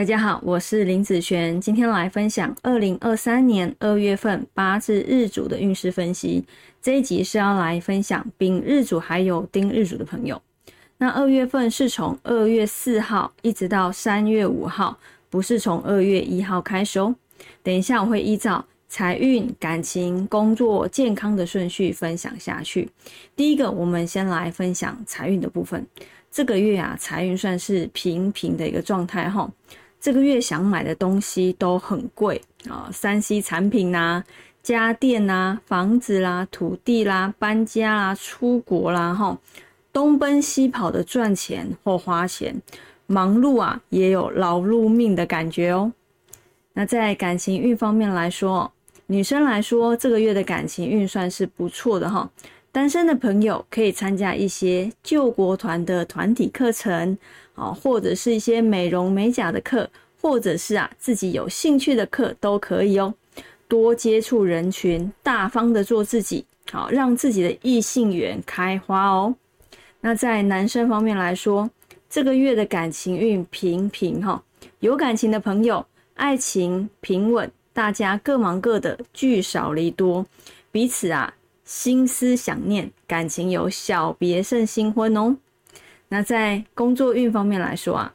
大家好，我是林子璇，今天来分享二零二三年二月份八字日主的运势分析。这一集是要来分享丙日主还有丁日主的朋友。那二月份是从二月四号一直到三月五号，不是从二月一号开始哦。等一下我会依照财运、感情、工作、健康的顺序分享下去。第一个，我们先来分享财运的部分。这个月啊，财运算是平平的一个状态哈。这个月想买的东西都很贵啊，三 C 产品呐、家电呐、房子啦、土地啦、搬家啦、出国啦，哈，东奔西跑的赚钱或花钱，忙碌啊，也有劳碌命的感觉哦。那在感情运方面来说，女生来说，这个月的感情运算是不错的哈。单身的朋友可以参加一些救国团的团体课程。啊，或者是一些美容美甲的课，或者是啊自己有兴趣的课都可以哦。多接触人群，大方的做自己，好让自己的异性缘开花哦。那在男生方面来说，这个月的感情运平平哈，有感情的朋友，爱情平稳，大家各忙各的，聚少离多，彼此啊心思想念，感情有小别胜新婚哦。那在工作运方面来说啊，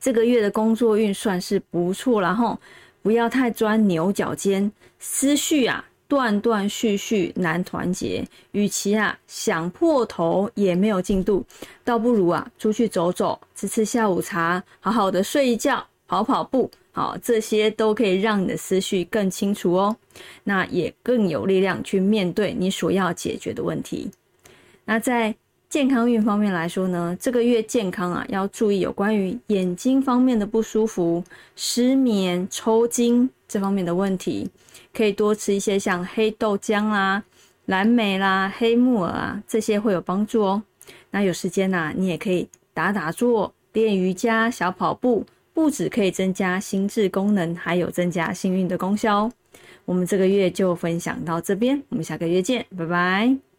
这个月的工作运算是不错然后不要太钻牛角尖，思绪啊断断续续难团结，与其啊想破头也没有进度，倒不如啊出去走走，吃吃下午茶，好好的睡一觉，跑跑步，好这些都可以让你的思绪更清楚哦，那也更有力量去面对你所要解决的问题。那在健康运方面来说呢，这个月健康啊要注意有关于眼睛方面的不舒服、失眠、抽筋这方面的问题，可以多吃一些像黑豆浆啦、蓝莓啦、黑木耳啊这些会有帮助哦。那有时间呐，你也可以打打坐、练瑜伽、小跑步，不止可以增加心智功能，还有增加幸运的功效哦。我们这个月就分享到这边，我们下个月见，拜拜。